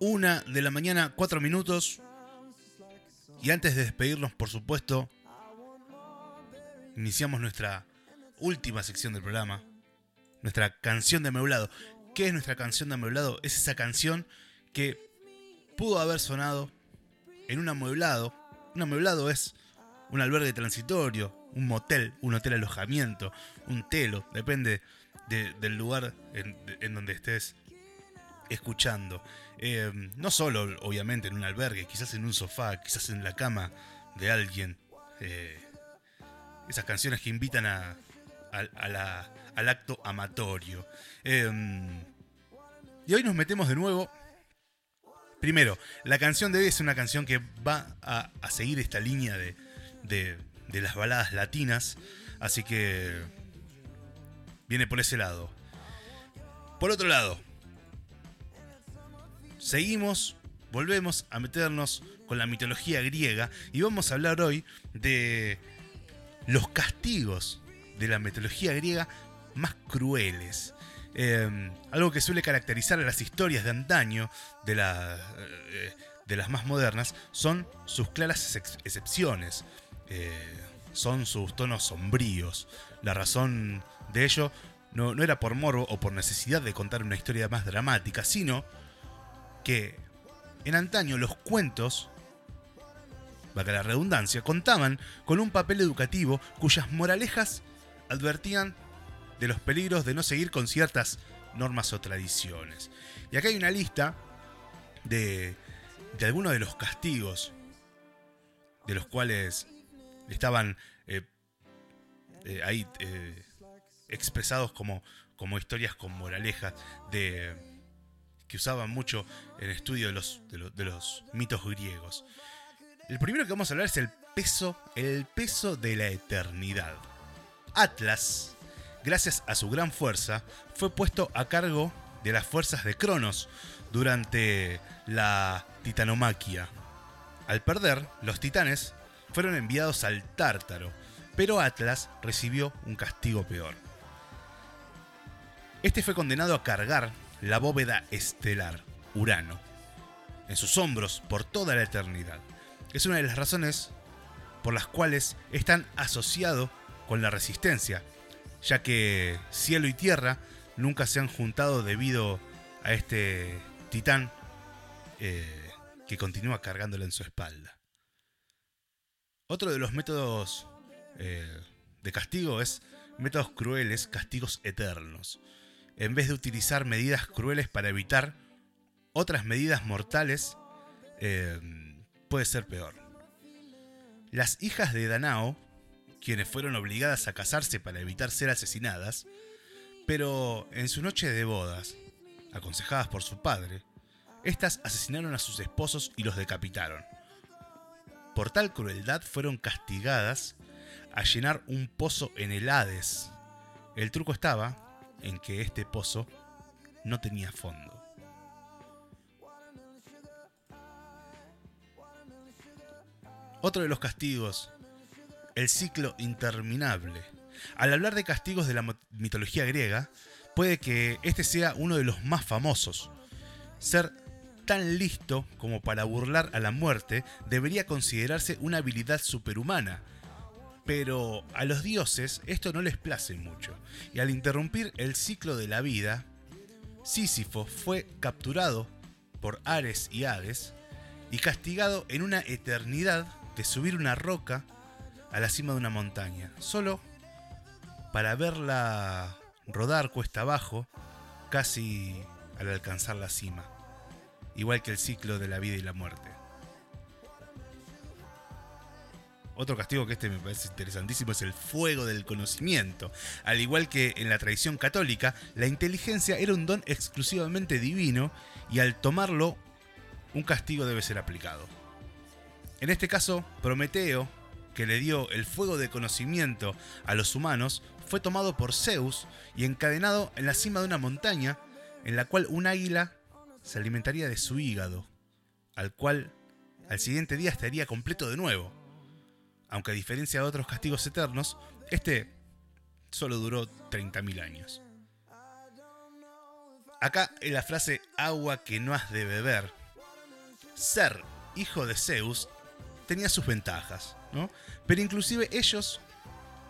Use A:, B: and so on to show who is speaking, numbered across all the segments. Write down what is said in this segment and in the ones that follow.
A: Una de la mañana, cuatro minutos. Y antes de despedirnos, por supuesto, iniciamos nuestra última sección del programa, nuestra canción de ameblado. ¿Qué es nuestra canción de ameblado? Es esa canción que pudo haber sonado en un amueblado. Un amueblado es un albergue transitorio, un motel, un hotel alojamiento, un telo, depende del lugar en, donde estés escuchando. Eh, no solo, obviamente, en un albergue, quizás en un sofá, quizás en la cama de alguien. Eh, esas canciones que invitan a, al acto amatorio. Eh, y hoy nos metemos de nuevo Primero, la canción de hoy es una canción que va a, seguir esta línea de, de, las baladas latinas, así que viene por ese lado. Por otro lado, seguimos, volvemos a meternos con la mitología griega y vamos a hablar hoy de los castigos de la mitología griega más crueles. Em, algo que suele caracterizar a las historias de antaño, de, eh, de las más modernas, son sus claras excepciones, eh, son sus tonos sombríos. La razón de ello no, era por morbo o por necesidad de contar una historia más dramática, sino que en antaño los cuentos que la redundancia, contaban con un papel educativo cuyas moralejas advertían de los peligros de no seguir con ciertas normas o tradiciones. Y acá hay una lista de algunos de los castigos de los cuales estaban eh, eh, ahí eh, expresados como, como historias con moralejas de, que usaban mucho en estudio de los, de los mitos griegos. El primero que vamos a hablar es el peso, el peso de la eternidad. Atlas gracias a su gran fuerza, fue puesto a cargo de las fuerzas de Cronos durante la titanomaquia. Al perder, los titanes fueron enviados al Tártaro, pero Atlas recibió un castigo peor. Este fue condenado a cargar la bóveda estelar, Urano, en sus hombros por toda la eternidad. Es una de las razones por las cuales es tan asociado con la resistencia ya que cielo y tierra nunca se han juntado debido a este titán eh, que continúa cargándolo en su espalda. Otro de los métodos eh, de castigo es métodos crueles, castigos eternos. En vez de utilizar medidas crueles para evitar otras medidas mortales, eh, puede ser peor. Las hijas de Danao quienes fueron obligadas a casarse para evitar ser asesinadas, pero en su noche de bodas, aconsejadas por su padre, estas asesinaron a sus esposos y los decapitaron. Por tal crueldad fueron castigadas a llenar un pozo en el Hades. El truco estaba en que este pozo no tenía fondo. Otro de los castigos el ciclo interminable. Al hablar de castigos de la mitología griega, puede que este sea uno de los más famosos. Ser tan listo como para burlar a la muerte debería considerarse una habilidad superhumana. Pero a los dioses esto no les place mucho, y al interrumpir el ciclo de la vida, Sísifo fue capturado por Ares y Hades y castigado en una eternidad de subir una roca a la cima de una montaña, solo para verla rodar cuesta abajo, casi al alcanzar la cima, igual que el ciclo de la vida y la muerte. Otro castigo que este me parece interesantísimo es el fuego del conocimiento. Al igual que en la tradición católica, la inteligencia era un don exclusivamente divino y al tomarlo, un castigo debe ser aplicado. En este caso, Prometeo que le dio el fuego de conocimiento a los humanos fue tomado por Zeus y encadenado en la cima de una montaña en la cual un águila se alimentaría de su hígado, al cual al siguiente día estaría completo de nuevo. Aunque a diferencia de otros castigos eternos, este solo duró 30.000 años. Acá en la frase agua que no has de beber, ser hijo de Zeus tenía sus ventajas, ¿no? Pero inclusive ellos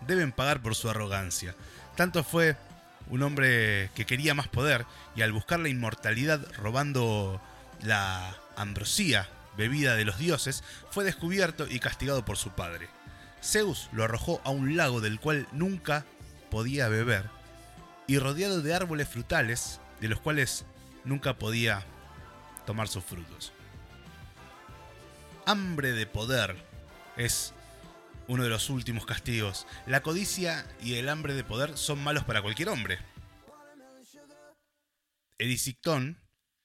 A: deben pagar por su arrogancia. Tanto fue un hombre que quería más poder y al buscar la inmortalidad robando la ambrosía, bebida de los dioses, fue descubierto y castigado por su padre. Zeus lo arrojó a un lago del cual nunca podía beber y rodeado de árboles frutales de los cuales nunca podía tomar sus frutos. Hambre de poder es uno de los últimos castigos. La codicia y el hambre de poder son malos para cualquier hombre. Edicictón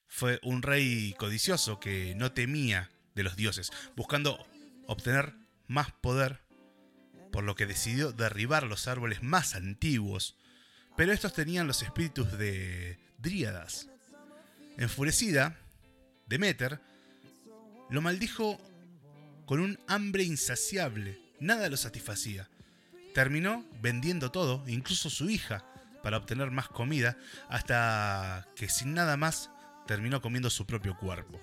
A: fue un rey codicioso que no temía de los dioses, buscando obtener más poder, por lo que decidió derribar los árboles más antiguos, pero estos tenían los espíritus de dríadas. Enfurecida, Demeter lo maldijo con un hambre insaciable nada lo satisfacía. Terminó vendiendo todo, incluso su hija, para obtener más comida, hasta que sin nada más terminó comiendo su propio cuerpo.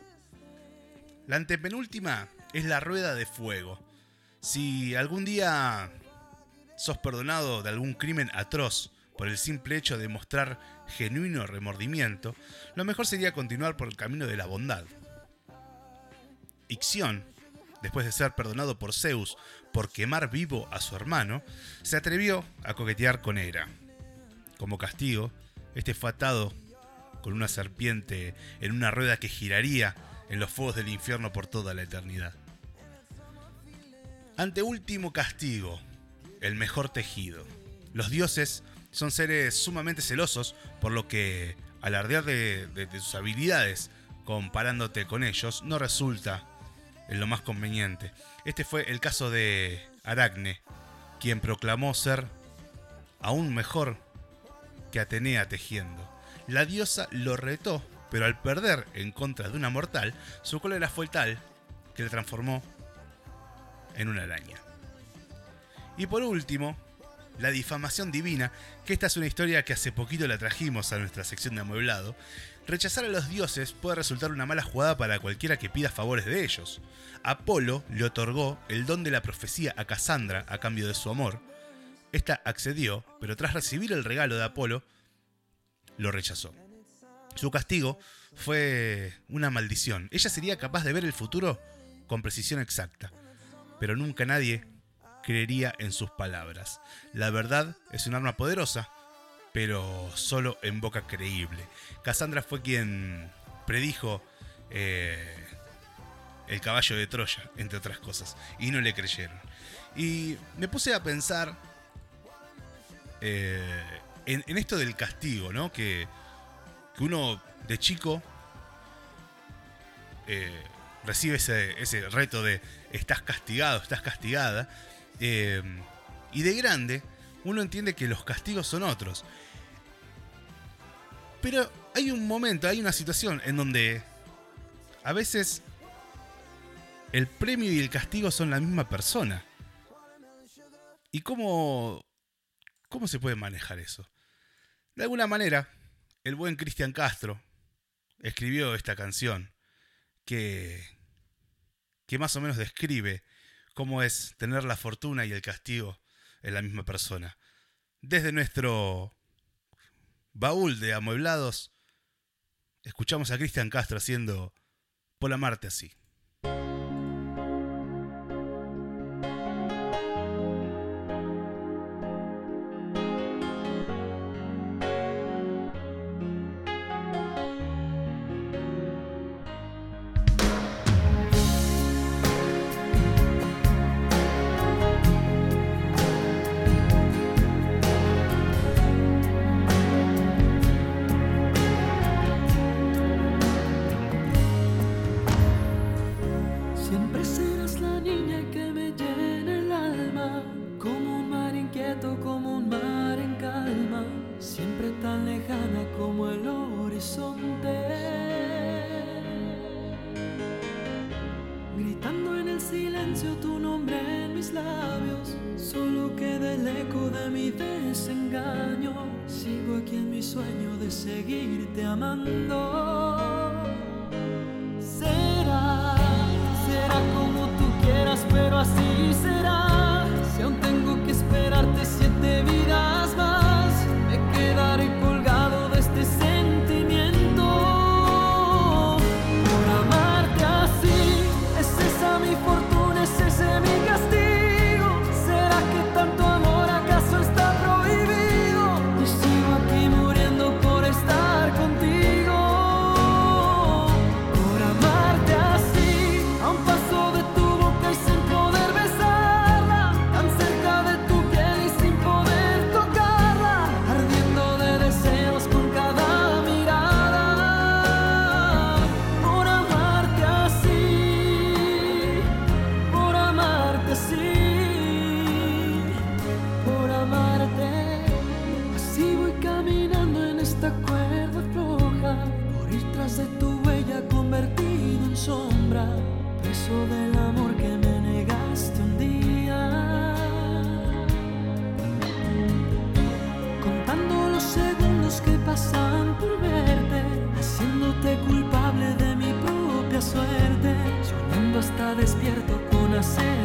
A: La antepenúltima es la rueda de fuego. Si algún día sos perdonado de algún crimen atroz por el simple hecho de mostrar genuino remordimiento, lo mejor sería continuar por el camino de la bondad. Ixión, después de ser perdonado por Zeus por quemar vivo a su hermano, se atrevió a coquetear con Hera. Como castigo, este fue atado con una serpiente en una rueda que giraría en los fuegos del infierno por toda la eternidad. Ante último castigo, el mejor tejido. Los dioses son seres sumamente celosos, por lo que alardear de, de sus habilidades comparándote con ellos no resulta lo más conveniente. Este fue el caso de Aracne, quien proclamó ser aún mejor que Atenea tejiendo. La diosa lo retó, pero al perder en contra de una mortal, su cólera fue tal que le transformó en una araña. Y por último, la difamación divina, que esta es una historia que hace poquito la trajimos a nuestra sección de amueblado, Rechazar a los dioses puede resultar una mala jugada para cualquiera que pida favores de ellos. Apolo le otorgó el don de la profecía a Cassandra a cambio de su amor. Esta accedió, pero tras recibir el regalo de Apolo, lo rechazó. Su castigo fue una maldición. Ella sería capaz de ver el futuro con precisión exacta, pero nunca nadie creería en sus palabras. La verdad es un arma poderosa, pero solo en boca creíble. Cassandra fue quien predijo eh, el caballo de Troya, entre otras cosas, y no le creyeron. Y me puse a pensar eh, en, esto del castigo, ¿no? Que, uno de chico eh, recibe ese, reto de estás castigado, estás castigada, y de grande uno entiende que los castigos son otros. Pero hay un momento, hay una situación en donde a veces el premio y el castigo son la misma persona. ¿Y cómo, cómo se puede manejar eso? De alguna manera, el buen Cristian Castro escribió esta canción que, que más o menos describe cómo es tener la fortuna y el castigo en la misma persona. Desde nuestro baúl de amueblados, escuchamos a Cristian Castro haciendo Por amarte así.
B: tu nombre en mis labios, solo queda el eco de mi desengaño. Sigo aquí en mi sueño de seguirte amando. Será, será como tú quieras, pero así será. Dejaste tu huella convertido en sombra, preso del amor que me negaste un día. Contando los segundos que pasan por verte, haciéndote culpable de mi propia suerte, soñando hasta despierto con hacer.